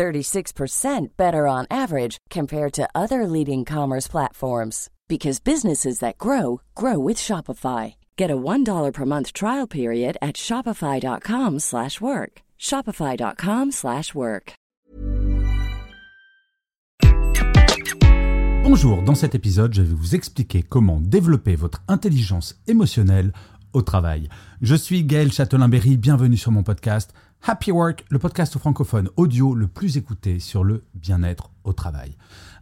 36% better on average compared to other leading commerce platforms because businesses that grow grow with Shopify. Get a $1 per month trial period at shopify.com/work. shopify.com/work. Bonjour, dans cet épisode, je vais vous expliquer comment développer votre intelligence émotionnelle au travail. Je suis Gaël Châtelain-Berry, bienvenue sur mon podcast Happy Work, le podcast francophone audio le plus écouté sur le bien-être au travail.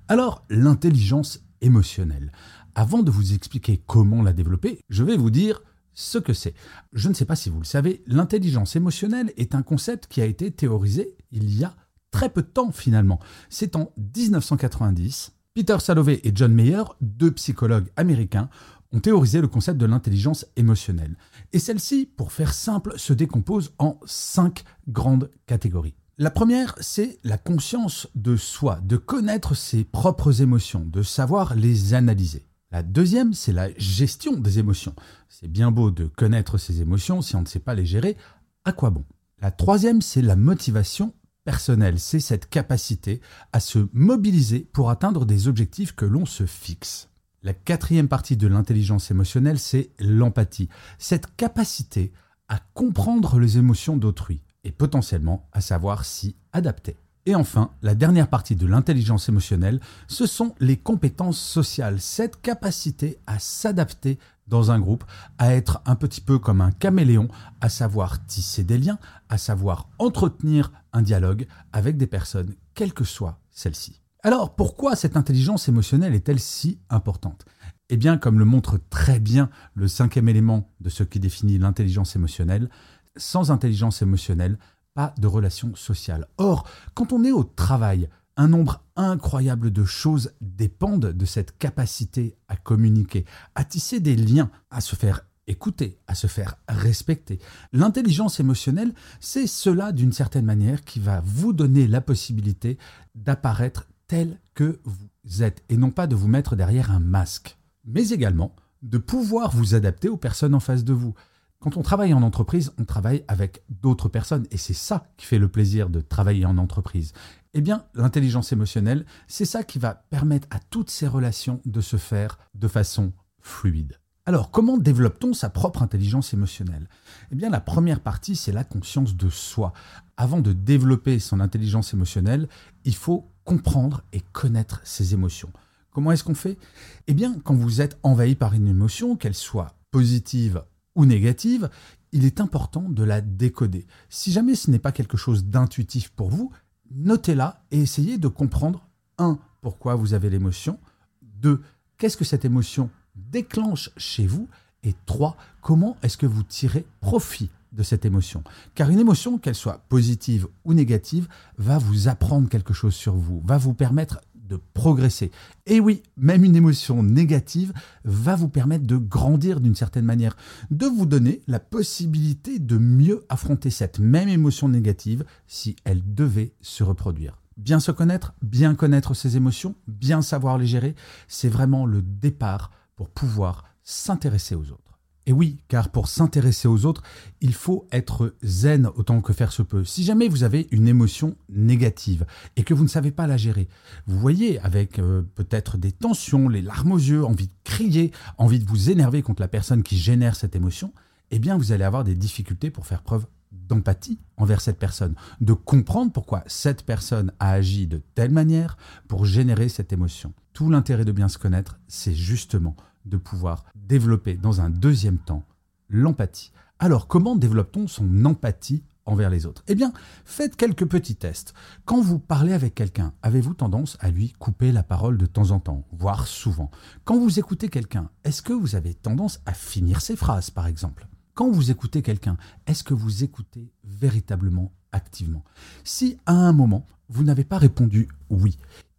Alors, l'intelligence émotionnelle. Avant de vous expliquer comment la développer, je vais vous dire ce que c'est. Je ne sais pas si vous le savez, l'intelligence émotionnelle est un concept qui a été théorisé il y a très peu de temps finalement. C'est en 1990. Peter Salovey et John Mayer, deux psychologues américains, ont théorisé le concept de l'intelligence émotionnelle. Et celle-ci, pour faire simple, se décompose en cinq grandes catégories. La première, c'est la conscience de soi, de connaître ses propres émotions, de savoir les analyser. La deuxième, c'est la gestion des émotions. C'est bien beau de connaître ses émotions, si on ne sait pas les gérer, à quoi bon? La troisième, c'est la motivation personnelle. C'est cette capacité à se mobiliser pour atteindre des objectifs que l'on se fixe. La quatrième partie de l'intelligence émotionnelle, c'est l'empathie. Cette capacité à comprendre les émotions d'autrui et potentiellement à savoir s'y adapter. Et enfin, la dernière partie de l'intelligence émotionnelle, ce sont les compétences sociales, cette capacité à s'adapter dans un groupe, à être un petit peu comme un caméléon, à savoir tisser des liens, à savoir entretenir un dialogue avec des personnes, quelle que soit celle-ci. Alors pourquoi cette intelligence émotionnelle est-elle si importante? Eh bien, comme le montre très bien le cinquième élément de ce qui définit l'intelligence émotionnelle, sans intelligence émotionnelle, pas de relation sociale. Or, quand on est au travail, un nombre incroyable de choses dépendent de cette capacité à communiquer, à tisser des liens, à se faire écouter, à se faire respecter. L'intelligence émotionnelle, c'est cela d'une certaine manière qui va vous donner la possibilité d'apparaître tel que vous êtes et non pas de vous mettre derrière un masque, mais également de pouvoir vous adapter aux personnes en face de vous. Quand on travaille en entreprise, on travaille avec d'autres personnes et c'est ça qui fait le plaisir de travailler en entreprise. Eh bien, l'intelligence émotionnelle, c'est ça qui va permettre à toutes ces relations de se faire de façon fluide. Alors, comment développe-t-on sa propre intelligence émotionnelle? Eh bien, la première partie, c'est la conscience de soi. Avant de développer son intelligence émotionnelle, il faut comprendre et connaître ses émotions. Comment est-ce qu'on fait? Eh bien, quand vous êtes envahi par une émotion, qu'elle soit positive ou négative, il est important de la décoder. Si jamais ce n'est pas quelque chose d'intuitif pour vous, notez-la et essayez de comprendre 1. pourquoi vous avez l'émotion, 2. qu'est-ce que cette émotion déclenche chez vous, et 3. comment est-ce que vous tirez profit de cette émotion. Car une émotion, qu'elle soit positive ou négative, va vous apprendre quelque chose sur vous, va vous permettre de progresser. Et oui, même une émotion négative va vous permettre de grandir d'une certaine manière, de vous donner la possibilité de mieux affronter cette même émotion négative si elle devait se reproduire. Bien se connaître, bien connaître ses émotions, bien savoir les gérer, c'est vraiment le départ pour pouvoir s'intéresser aux autres. Et oui, car pour s'intéresser aux autres, il faut être zen autant que faire se peut. Si jamais vous avez une émotion négative et que vous ne savez pas la gérer, vous voyez avec euh, peut-être des tensions, les larmes aux yeux, envie de crier, envie de vous énerver contre la personne qui génère cette émotion, eh bien vous allez avoir des difficultés pour faire preuve d'empathie envers cette personne, de comprendre pourquoi cette personne a agi de telle manière pour générer cette émotion. Tout l'intérêt de bien se connaître, c'est justement de pouvoir développer dans un deuxième temps l'empathie. Alors comment développe-t-on son empathie envers les autres? Eh bien, faites quelques petits tests. Quand vous parlez avec quelqu'un, avez-vous tendance à lui couper la parole de temps en temps, voire souvent? Quand vous écoutez quelqu'un, est-ce que vous avez tendance à finir ses phrases, par exemple? Quand vous écoutez quelqu'un, est-ce que vous écoutez véritablement activement? Si à un moment, vous n'avez pas répondu oui,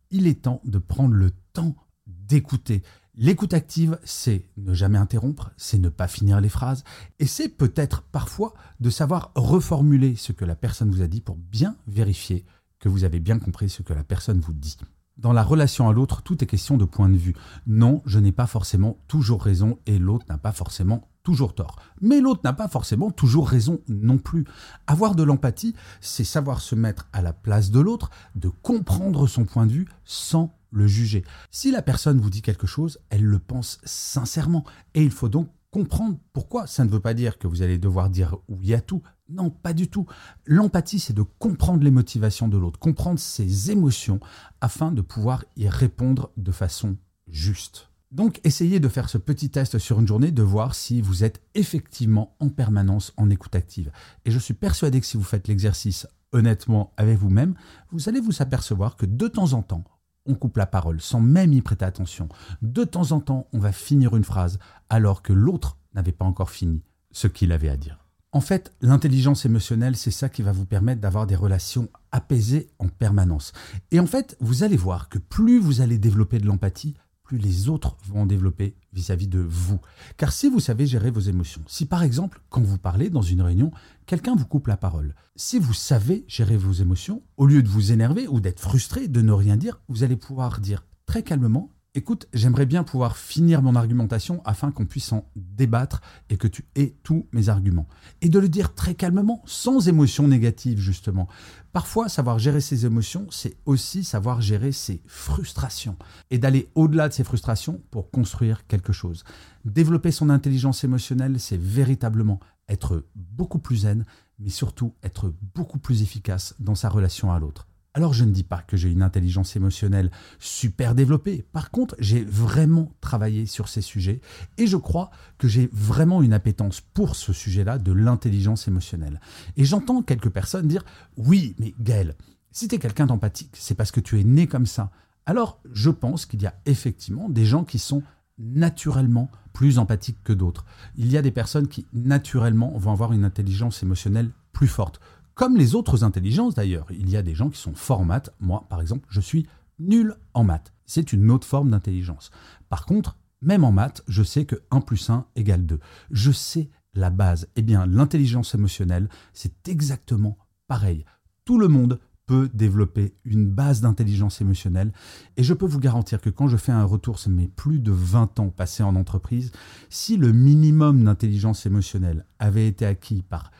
il est temps de prendre le temps d'écouter. L'écoute active, c'est ne jamais interrompre, c'est ne pas finir les phrases, et c'est peut-être parfois de savoir reformuler ce que la personne vous a dit pour bien vérifier que vous avez bien compris ce que la personne vous dit. Dans la relation à l'autre, tout est question de point de vue. Non, je n'ai pas forcément toujours raison et l'autre n'a pas forcément toujours tort. Mais l'autre n'a pas forcément toujours raison non plus. Avoir de l'empathie, c'est savoir se mettre à la place de l'autre, de comprendre son point de vue sans le juger. Si la personne vous dit quelque chose, elle le pense sincèrement. Et il faut donc comprendre pourquoi. Ça ne veut pas dire que vous allez devoir dire oui à tout. Non, pas du tout. L'empathie, c'est de comprendre les motivations de l'autre, comprendre ses émotions afin de pouvoir y répondre de façon juste. Donc, essayez de faire ce petit test sur une journée, de voir si vous êtes effectivement en permanence en écoute active. Et je suis persuadé que si vous faites l'exercice honnêtement avec vous-même, vous allez vous apercevoir que de temps en temps, on coupe la parole sans même y prêter attention. De temps en temps, on va finir une phrase alors que l'autre n'avait pas encore fini ce qu'il avait à dire. En fait, l'intelligence émotionnelle, c'est ça qui va vous permettre d'avoir des relations apaisées en permanence. Et en fait, vous allez voir que plus vous allez développer de l'empathie, plus les autres vont développer vis-à-vis de vous. Car si vous savez gérer vos émotions, si par exemple, quand vous parlez dans une réunion, quelqu'un vous coupe la parole, si vous savez gérer vos émotions, au lieu de vous énerver ou d'être frustré, de ne rien dire, vous allez pouvoir dire très calmement Écoute, j'aimerais bien pouvoir finir mon argumentation afin qu'on puisse en débattre et que tu aies tous mes arguments. Et de le dire très calmement, sans émotion négative justement. Parfois, savoir gérer ses émotions, c'est aussi savoir gérer ses frustrations et d'aller au-delà de ses frustrations pour construire quelque chose. Développer son intelligence émotionnelle, c'est véritablement être beaucoup plus zen, mais surtout être beaucoup plus efficace dans sa relation à l'autre. Alors je ne dis pas que j'ai une intelligence émotionnelle super développée. Par contre, j'ai vraiment travaillé sur ces sujets et je crois que j'ai vraiment une appétence pour ce sujet-là de l'intelligence émotionnelle. Et j'entends quelques personnes dire "Oui, mais Gaël, si tu es quelqu'un d'empathique, c'est parce que tu es né comme ça." Alors, je pense qu'il y a effectivement des gens qui sont naturellement plus empathiques que d'autres. Il y a des personnes qui naturellement vont avoir une intelligence émotionnelle plus forte comme les autres intelligences d'ailleurs. Il y a des gens qui sont forts en maths. Moi, par exemple, je suis nul en maths. C'est une autre forme d'intelligence. Par contre, même en maths, je sais que 1 plus 1 égale 2. Je sais la base. Eh bien, l'intelligence émotionnelle, c'est exactement pareil. Tout le monde peut développer une base d'intelligence émotionnelle. Et je peux vous garantir que quand je fais un retour sur mes plus de 20 ans passés en entreprise, si le minimum d'intelligence émotionnelle avait été acquis par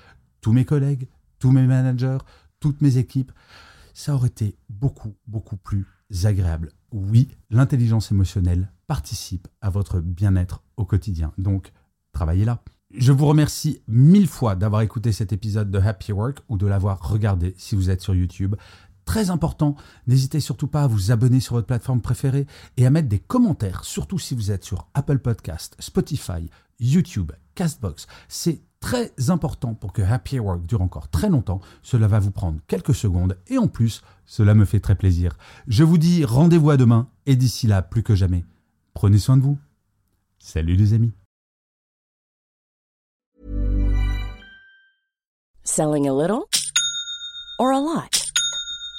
tous mes collègues, tous mes managers, toutes mes équipes, ça aurait été beaucoup, beaucoup plus agréable. Oui, l'intelligence émotionnelle participe à votre bien-être au quotidien. Donc, travaillez là. Je vous remercie mille fois d'avoir écouté cet épisode de Happy Work ou de l'avoir regardé si vous êtes sur YouTube. Très important, n'hésitez surtout pas à vous abonner sur votre plateforme préférée et à mettre des commentaires, surtout si vous êtes sur Apple Podcast, Spotify, YouTube, Castbox. C'est très important pour que Happy Work dure encore très longtemps. Cela va vous prendre quelques secondes et en plus, cela me fait très plaisir. Je vous dis rendez-vous à demain et d'ici là, plus que jamais, prenez soin de vous. Salut les amis. Selling a little or a lot?